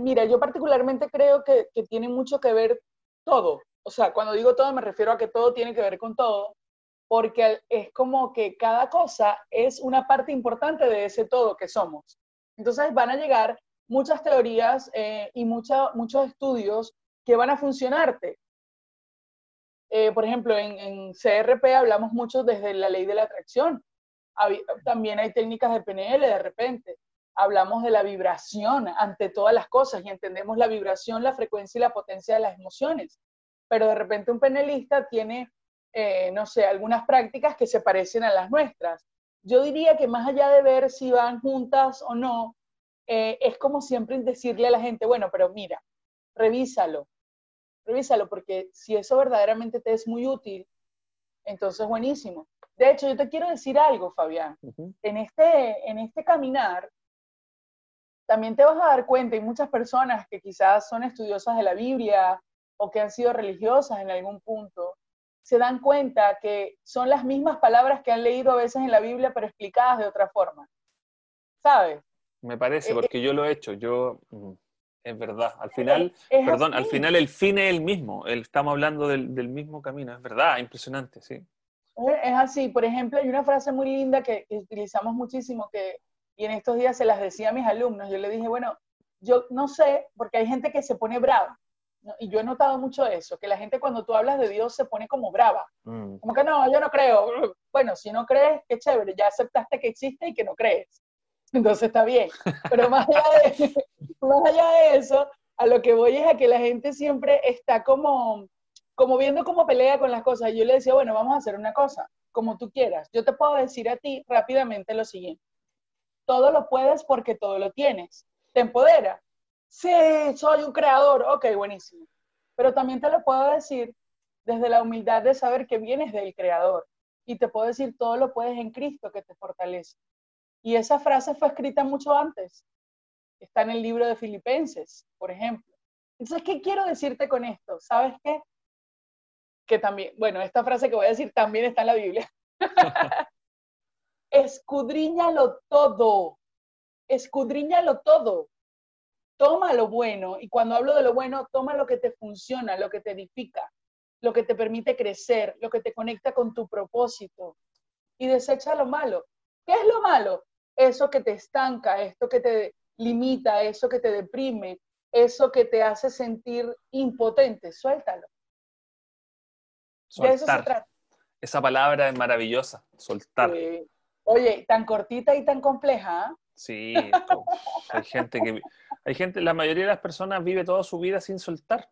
Mira, yo particularmente creo que, que tiene mucho que ver todo. O sea, cuando digo todo me refiero a que todo tiene que ver con todo, porque es como que cada cosa es una parte importante de ese todo que somos. Entonces van a llegar muchas teorías eh, y muchos estudios que van a funcionarte. Eh, por ejemplo, en, CRP hablamos mucho desde la ley de la atracción. también hay técnicas de PNL de repente. Hablamos de la vibración ante todas las cosas y entendemos la vibración, la frecuencia y la potencia de las emociones. Pero de repente un penelista tiene, eh, no sé, algunas prácticas que se parecen a las nuestras. Yo diría que más allá de ver si van juntas o no, eh, es como siempre decirle a la gente, bueno, pero mira, revísalo, revísalo, porque si eso verdaderamente te es muy útil, entonces buenísimo. De hecho, yo te quiero decir algo, Fabián. en, este, en este caminar, también te vas a dar cuenta, y muchas personas que quizás son estudiosas de la Biblia o que han sido religiosas en algún punto, se dan cuenta que son las mismas palabras que han leído a veces en la Biblia, pero explicadas de otra forma. ¿Sabes? Me parece, eh, porque yo lo he hecho, yo... Mm, es verdad, al final, perdón, al final el fin es el mismo, estamos hablando del, mismo camino, es verdad, impresionante, sí. Es así, por ejemplo, hay una frase muy linda que, utilizamos muchísimo que, y en estos días se las decía a mis alumnos, yo le dije, bueno, yo no sé, porque hay gente que se pone brava, Y yo he notado mucho eso, que la gente cuando tú hablas de Dios se pone como brava. Mm. Como que no, yo no creo. Bueno, si no crees, qué chévere, ya aceptaste que existe y que no crees. Entonces está bien. Pero más allá de, (laughs) más allá de eso, a lo que voy es a que la gente siempre está como, como viendo cómo pelea con las cosas. Yo le decía, bueno, vamos a hacer una cosa, como tú quieras. Yo te puedo decir a ti rápidamente lo siguiente. Todo lo puedes porque todo lo tienes. ¿Te empodera? Sí, soy un creador. Ok, buenísimo. Pero también te lo puedo decir desde la humildad de saber que vienes del creador. Y te puedo decir, todo lo puedes en Cristo que te fortalece. Y esa frase fue escrita mucho antes. Está en el libro de Filipenses, por ejemplo. Entonces, ¿qué quiero decirte con esto? ¿Sabes qué? Que también, bueno, esta frase que voy a decir también está en la Biblia. (laughs) Escudriñalo todo. Escudriñalo todo. Toma lo bueno. Y cuando hablo de lo bueno, toma lo que te funciona, lo que te edifica, lo que te permite crecer, lo que te conecta con tu propósito. Y desecha lo malo. ¿Qué es lo malo? Eso que te estanca, esto que te limita, eso que te deprime, eso que te hace sentir impotente, suéltalo. Soltar. De eso se trata. Esa palabra es maravillosa, soltar. Oye, tan cortita y tan compleja. ¿ah? Sí, hay gente que, hay gente, la mayoría de las personas vive toda su vida sin soltar.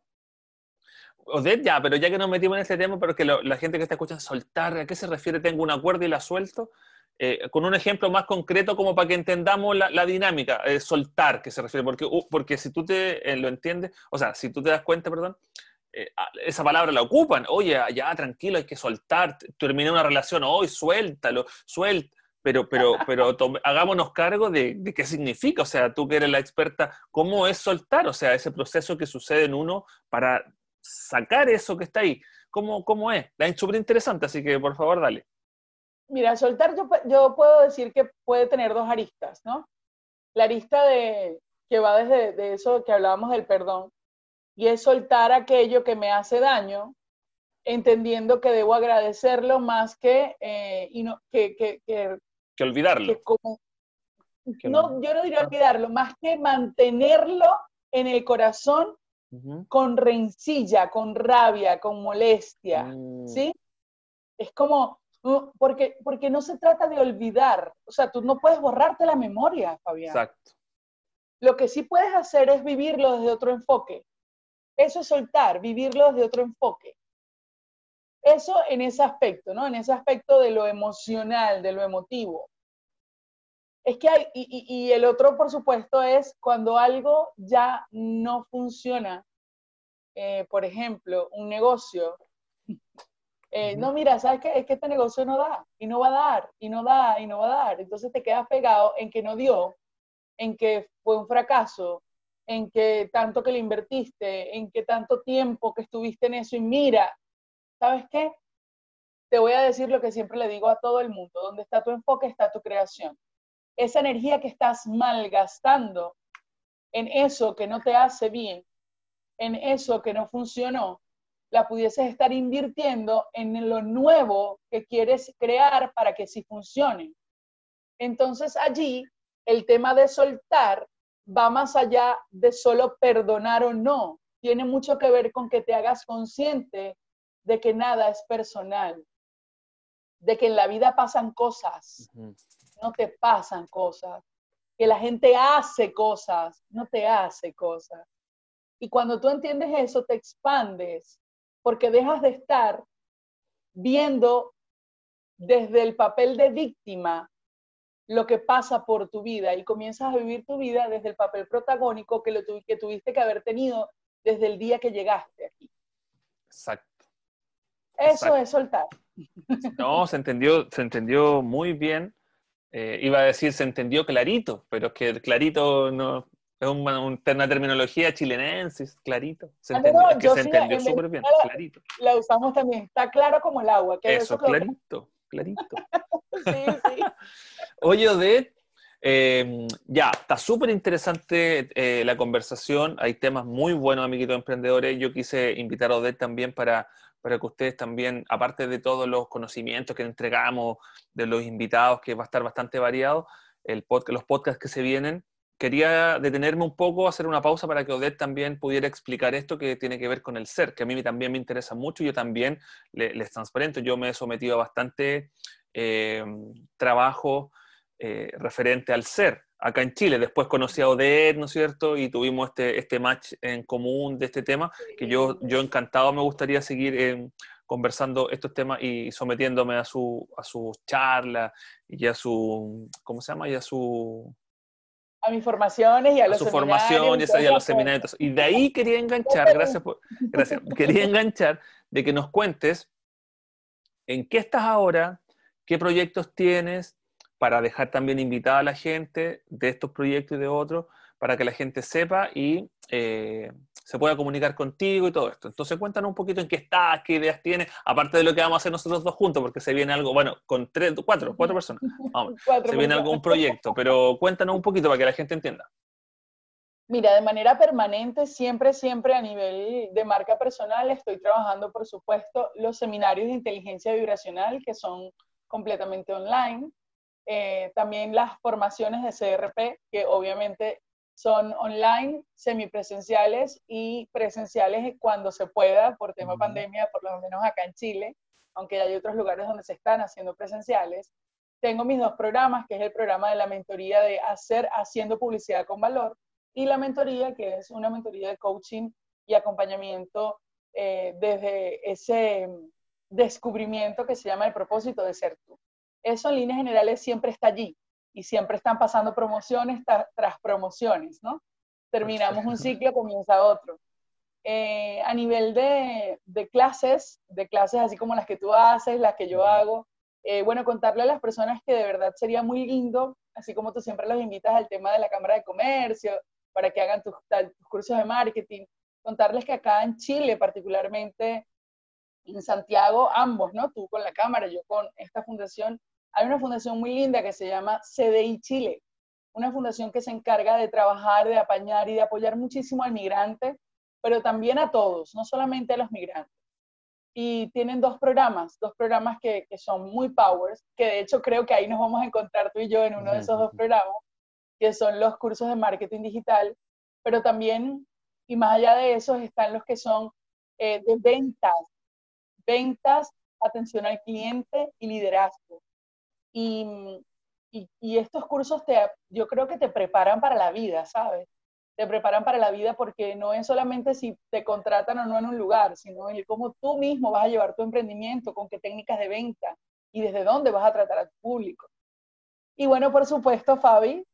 Odette ya, pero ya que nos metimos en este tema, pero que la gente que está escuchando, soltar, ¿a qué se refiere? Tengo una cuerda y la suelto. Eh, con un ejemplo más concreto como para que entendamos la, dinámica, eh, soltar, que se refiere, porque, porque si tú te eh, lo entiendes, o sea, si tú te das cuenta, perdón, ah, esa palabra la ocupan, oye, ya, tranquilo, hay que soltar, terminé una relación, hoy suéltalo, suelta, pero, pero, pero hagámonos cargo de, qué significa, o sea, tú que eres la experta, ¿cómo es soltar? O sea, ese proceso que sucede en uno para sacar eso que está ahí, ¿cómo, cómo es? Es súper interesante, así que por favor, dale. Mira, soltar yo, puedo decir que puede tener dos aristas, ¿no? La arista de, que va desde de eso que hablábamos del perdón, y es soltar aquello que me hace daño, entendiendo que debo agradecerlo más que, eh, y no, que, que, que, olvidarlo. no, yo no diría olvidarlo, más que mantenerlo en el corazón con rencilla, con rabia, con molestia, mm. ¿sí? Es como, porque, porque no se trata de olvidar, o sea, tú no puedes borrarte la memoria, Fabián. Exacto. Lo que sí puedes hacer es vivirlo desde otro enfoque. Eso es soltar, vivirlo desde otro enfoque. Eso en ese aspecto, ¿no? En ese aspecto de lo emocional, de lo emotivo. Es que hay, y, y el otro, por supuesto, es cuando algo ya no funciona. Eh, por ejemplo, un negocio (laughs) eh, no, mira, ¿sabes qué? Es que este negocio no da, y no va a dar, y no da, y no va a dar. Entonces te quedas pegado en que no dio, en que fue un fracaso, en que tanto que le invertiste, en que tanto tiempo que estuviste en eso, y mira, ¿sabes qué? Te voy a decir lo que siempre le digo a todo el mundo, donde está tu enfoque está tu creación. Esa energía que estás malgastando en eso que no te hace bien, en eso que no funcionó, la pudieses estar invirtiendo en lo nuevo que quieres crear para que sí funcione. Entonces allí el tema de soltar va más allá de solo perdonar o no. Tiene mucho que ver con que te hagas consciente de que nada es personal, de que en la vida pasan cosas, no te pasan cosas, que la gente hace cosas, no te hace cosas. Y cuando tú entiendes eso, te expandes porque dejas de estar viendo desde el papel de víctima lo que pasa por tu vida y comienzas a vivir tu vida desde el papel protagónico que, lo que tuviste que haber tenido desde el día que llegaste aquí. Exacto. Eso es soltar. (laughs) No, se entendió, se entendió muy bien. Eh, iba a decir, se entendió clarito, pero es que clarito no, es una, terminología chilenense, clarito. Se ah, entendió, que se entendió súper bien, clarito. La usamos también, está claro como el agua. Que eso, clarito, clarito. (laughs) sí, sí. (laughs) Oye, Odette, em, ya, está súper interesante eh, la conversación. Hay temas muy buenos, amiguitos emprendedores. Yo quise invitar a Odette también para, para que ustedes también, aparte de todos los conocimientos que entregamos, de los invitados, que va a estar bastante variado, el los podcasts que se vienen, quería detenerme un poco, hacer una pausa para que Odette también pudiera explicar esto que tiene que ver con el ser, que a mí también me interesa mucho yo también les transparento. Yo me he sometido a bastante eh, trabajo eh, referente al ser acá en Chile. Después conocí a Odette, ¿no es cierto? Y tuvimos este, este match en común de este tema, que yo, yo encantado me gustaría seguir eh, conversando estos temas y sometiéndome a su, a su charla y a su, ¿cómo se llama? Y a su... A mis formaciones y a, los su formación y, a los seminarios. Y de ahí quería (laughs) enganchar, gracias por, gracias, quería enganchar de que nos cuentes en qué estás ahora, qué proyectos tienes, para dejar también invitada a la gente de estos proyectos y de otros, para que la gente sepa y eh, se pueda comunicar contigo y todo esto. Entonces cuéntanos un poquito en qué estás, qué ideas tienes, aparte de lo que vamos a hacer nosotros dos juntos, porque se viene algo, bueno, con tres, cuatro, cuatro personas, (laughs) se viene algún proyecto, pero cuéntanos un poquito para que la gente entienda. Mira, de manera permanente, siempre, siempre a nivel de marca personal, estoy trabajando, por supuesto, los seminarios de inteligencia vibracional, que son completamente online. Eh, también las formaciones de CRP, que obviamente son online, semipresenciales y presenciales cuando se pueda, por tema pandemia, por lo menos acá en Chile, aunque hay otros lugares donde se están haciendo presenciales. Tengo mis dos programas, que es el programa de la mentoría de hacer haciendo publicidad con valor y la mentoría, que es una mentoría de coaching y acompañamiento eh, desde ese descubrimiento que se llama el propósito de ser tú eso en líneas generales siempre está allí y siempre están pasando promociones tras promociones, ¿no? Terminamos un ciclo, comienza otro. Eh, a nivel de, clases, de clases así como las que tú haces, las que yo hago, eh, bueno, contarle a las personas que de verdad sería muy lindo, así como tú siempre los invitas al tema de la Cámara de Comercio, para que hagan tus, tus cursos de marketing, contarles que acá en Chile particularmente, en Santiago, ambos, ¿no? Tú con la Cámara, yo con esta fundación, hay una fundación muy linda que se llama CDI Chile, una fundación que se encarga de trabajar, de apañar y de apoyar muchísimo al migrante, pero también a todos, no solamente a los migrantes. Y tienen dos programas, dos programas que, son muy powers, que de hecho creo que ahí nos vamos a encontrar tú y yo en uno de esos dos programas, que son los cursos de marketing digital, pero también, y más allá de esos, están los que son eh, de ventas, ventas, atención al cliente y liderazgo. Y, y, estos cursos te, yo creo que te preparan para la vida, ¿sabes? Te preparan para la vida porque no es solamente si te contratan o no en un lugar, sino el cómo tú mismo vas a llevar tu emprendimiento, con qué técnicas de venta y desde dónde vas a tratar a tu público. Y bueno, por supuesto, Fabi,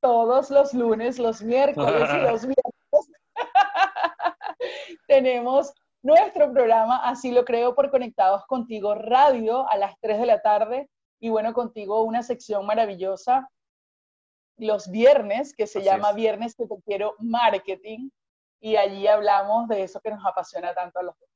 todos los lunes, los miércoles y los (laughs) viernes (laughs) tenemos nuestro programa, así lo creo, por Conectados Contigo Radio a las 3 de la tarde y bueno, contigo una sección maravillosa los viernes, que se llama Viernes que te quiero marketing, y allí hablamos de eso que nos apasiona tanto a los dos.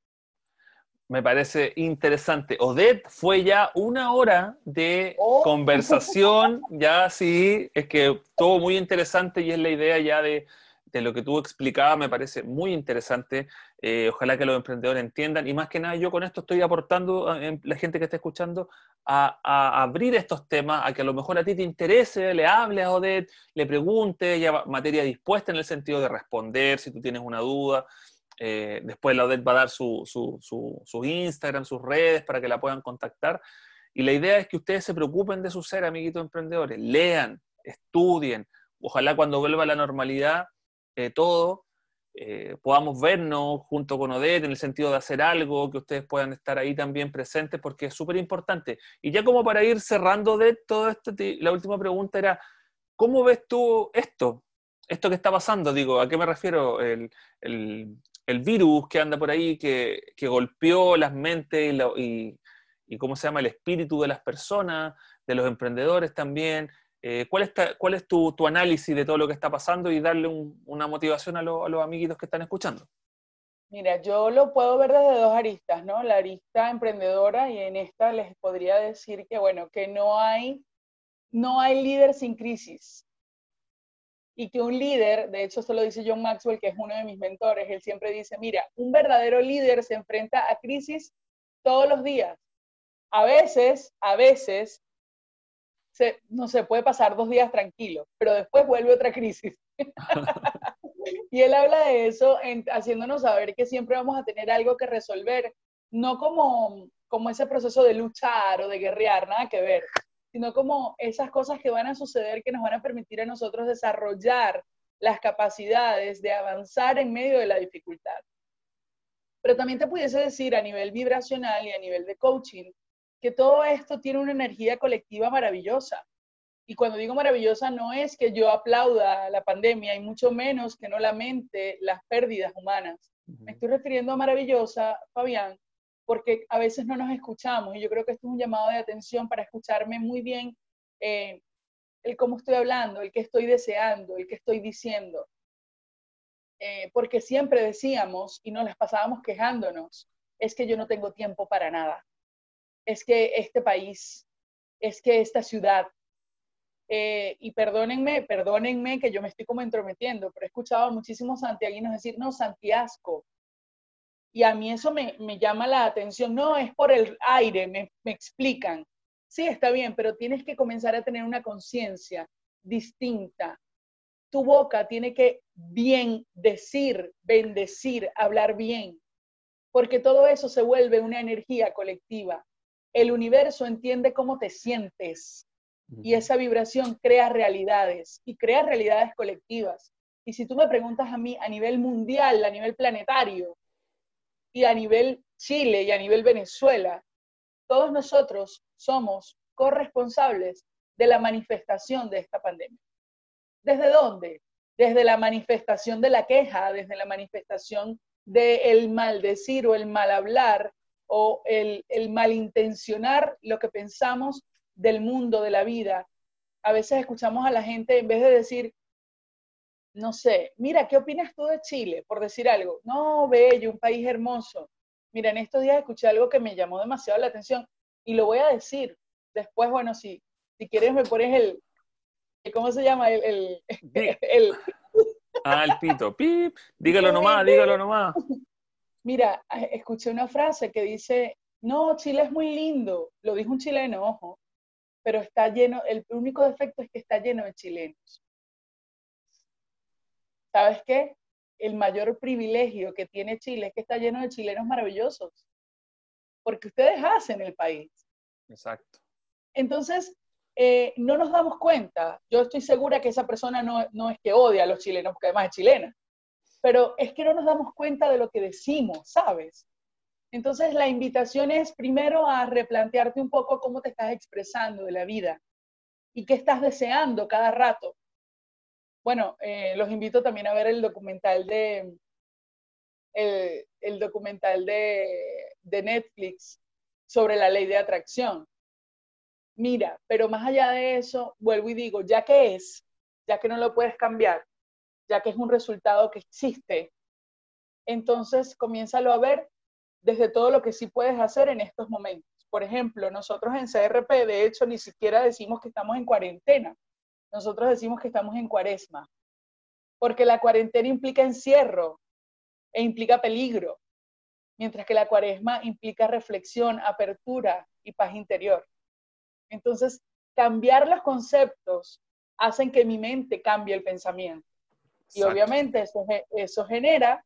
Me parece interesante. Odette fue ya una hora de oh. conversación, ya sí, es que todo muy interesante y es la idea ya de, de lo que tú explicabas me parece muy interesante. Eh, ojalá que los emprendedores entiendan. Y más que nada, yo con esto estoy aportando a la gente que está escuchando a, abrir estos temas, a que a lo mejor a ti te interese, le hables a Odette, le pregunte, ya materia dispuesta en el sentido de responder si tú tienes una duda. Eh, después la Odette va a dar su, su, su, Instagram, sus redes para que la puedan contactar. Y la idea es que ustedes se preocupen de su ser, amiguitos emprendedores. Lean, estudien. Ojalá cuando vuelva a la normalidad eh, eh, podamos vernos junto con Odette en el sentido de hacer algo, que ustedes puedan estar ahí también presentes, porque es súper importante. Y ya como para ir cerrando de todo esto, la última pregunta era, ¿cómo ves tú esto? Esto que está pasando, digo, ¿a qué me refiero? El, virus que anda por ahí, que, golpeó las mentes y, y, cómo se llama el espíritu de las personas, de los emprendedores también, eh, ¿cuál, ¿Cuál es tu, tu, análisis de todo lo que está pasando y darle una motivación a, a, los amiguitos que están escuchando? Mira, yo lo puedo ver desde dos aristas, ¿no? La arista emprendedora y en esta les podría decir que, bueno, que no hay, no hay líder sin crisis. Y que un líder, de hecho esto lo dice John Maxwell, que es uno de mis mentores, él siempre dice, mira, un verdadero líder se enfrenta a crisis todos los días. A veces, a veces se, no se puede pasar dos días tranquilo, pero después vuelve otra crisis. (laughs) y él habla de eso haciéndonos saber que siempre vamos a tener algo que resolver, no como, como ese proceso de luchar o de guerrear, nada que ver, sino como esas cosas que van a suceder que nos van a permitir a nosotros desarrollar las capacidades de avanzar en medio de la dificultad. Pero también te pudiese decir a nivel vibracional y a nivel de coaching que todo esto tiene una energía colectiva maravillosa. Y cuando digo maravillosa no es que yo aplauda la pandemia y mucho menos que no lamente las pérdidas humanas. Me estoy refiriendo a maravillosa, Fabián, porque a veces no nos escuchamos y yo creo que esto es un llamado de atención para escucharme muy bien eh, el cómo estoy hablando, el que estoy deseando, el que estoy diciendo. Eh, porque siempre decíamos y nos las pasábamos quejándonos, es que yo no tengo tiempo para nada, es que este país, es que esta ciudad, eh, y perdónenme, perdónenme que yo me estoy como entrometiendo, pero he escuchado a muchísimos santiaguinos decir, no, Santiago. Y a mí eso me, llama la atención, no, es por el aire, me, me explican sí, está bien, pero tienes que comenzar a tener una conciencia distinta. Tu boca tiene que bien decir, bendecir, hablar bien, porque todo eso se vuelve una energía colectiva. El universo entiende cómo te sientes y esa vibración crea realidades y crea realidades colectivas. Y si tú me preguntas a mí a nivel mundial, a nivel planetario y a nivel Chile y a nivel Venezuela, todos nosotros somos corresponsables de la manifestación de esta pandemia. ¿Desde dónde? Desde la manifestación de la queja, desde la manifestación del maldecir o el mal hablar o el, el malintencionar lo que pensamos del mundo, de la vida. A veces escuchamos a la gente, en vez de decir, no sé, mira, ¿qué opinas tú de Chile? Por decir algo. No, bello, un país hermoso. Mira, en estos días escuché algo que me llamó demasiado la atención y lo voy a decir. Después, bueno, si, si quieres me pones el, ¿cómo se llama? El, el, (laughs) Ah, el pito. Pip. Dígalo (laughs) nomás, dígalo nomás. Mira, escuché una frase que dice, no, Chile es muy lindo. Lo dijo un chileno, ojo, pero está lleno, el único defecto es que está lleno de chilenos. ¿Sabes qué? el mayor privilegio que tiene Chile es que está lleno de chilenos maravillosos, porque ustedes hacen el país. Exacto. Entonces, eh, no nos damos cuenta. Yo estoy segura que esa persona no, no es que odia a los chilenos, porque además es chilena, pero es que no nos damos cuenta de lo que decimos, ¿sabes? Entonces, la invitación es primero a replantearte un poco cómo te estás expresando de la vida y qué estás deseando cada rato. Bueno, eh, los invito también a ver el documental de, el, documental de, de Netflix sobre la ley de atracción. Mira, pero más allá de eso, vuelvo y digo, ya que es, ya que no lo puedes cambiar, ya que es un resultado que existe, entonces comiénzalo a ver desde todo lo que sí puedes hacer en estos momentos. Por ejemplo, nosotros en CRP, de hecho, ni siquiera decimos que estamos en cuarentena nosotros decimos que estamos en cuaresma, porque la cuarentena implica encierro e implica peligro, mientras que la cuaresma implica reflexión, apertura y paz interior. Entonces, cambiar los conceptos hacen que mi mente cambie el pensamiento. Y obviamente eso, eso genera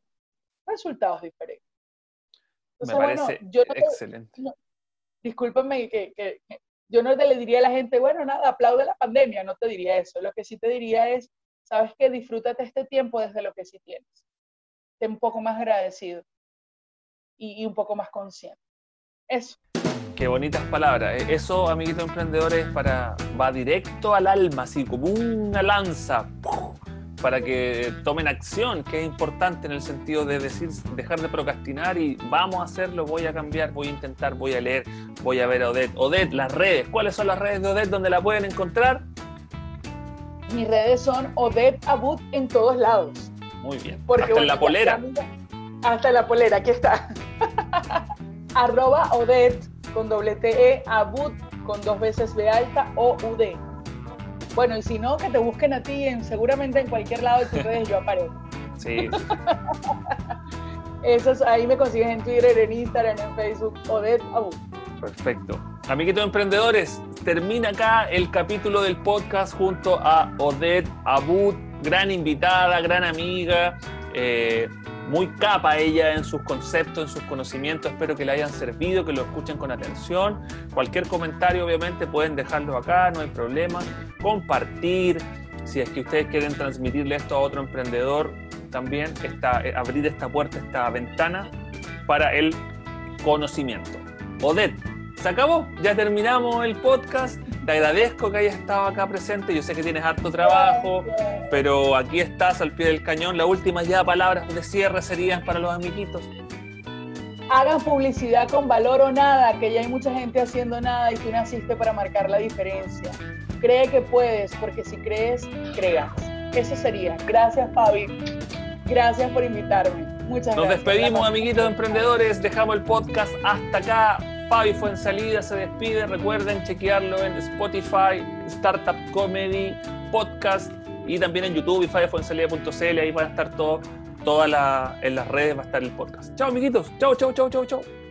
resultados diferentes. Me parece excelente. discúlpame que, yo no te le diría a la gente, bueno, nada, aplaude la pandemia, no te diría eso. Lo que sí te diría es, sabes que disfrútate este tiempo desde lo que sí tienes. Ten un poco más agradecido y, un poco más consciente. Eso. Qué bonitas palabras. E, eso, amiguitos emprendedores, para, va directo al alma, así como una lanza para que tomen acción, que es importante en el sentido de decir, dejar de procrastinar y vamos a hacerlo, voy a cambiar, voy a intentar, voy a leer, voy a ver a Odette. Odette, las redes, ¿cuáles son las redes de Odette donde la pueden encontrar? Mis redes son Odette Abud en todos lados. Muy bien. hasta en la polera. Hasta en la polera, aquí está. (laughs) Arroba Odette con doble T E Abud con dos veces B alta o UD. Bueno, y si no, que te busquen a ti, en, seguramente en cualquier lado de tus redes yo aparezco. Sí. (laughs) Esos ahí me consigues en Twitter, en Instagram, en Facebook, Odette Abu. Perfecto. Amiguitos emprendedores, termina acá el capítulo del podcast junto a Odette Abud, gran invitada, gran amiga, eh, muy capa ella en sus conceptos, en sus conocimientos. Espero que le hayan servido, que lo escuchen con atención. Cualquier comentario, obviamente, pueden dejarlo acá, no hay problema. Compartir, si es que ustedes quieren transmitirle esto a otro emprendedor, también está, eh, abrir esta puerta, esta ventana para el conocimiento. Odette, se acabó, ya terminamos el podcast. Te agradezco que hayas estado acá presente. Yo sé que tienes harto trabajo, pero aquí estás al pie del cañón. Las últimas ya palabras de cierre serían para los amiguitos. Hagan publicidad con valor o nada, que ya hay mucha gente haciendo nada y tú naciste para marcar la diferencia. Cree que puedes, porque si crees, creas. Eso sería. Gracias, Fabi. Gracias por invitarme. Muchas Nos gracias. Nos despedimos, amiguitos emprendedores. Dejamos el podcast hasta acá. Fabi fue en salida, se despide. Recuerden chequearlo en Spotify, Startup Comedy, Podcast y también en YouTube y fabifuensalida.cl. Ahí van a estar todo, todas la, en las redes, va a estar el podcast. Chao, amiguitos. Chao, chao, chao, chao, chao.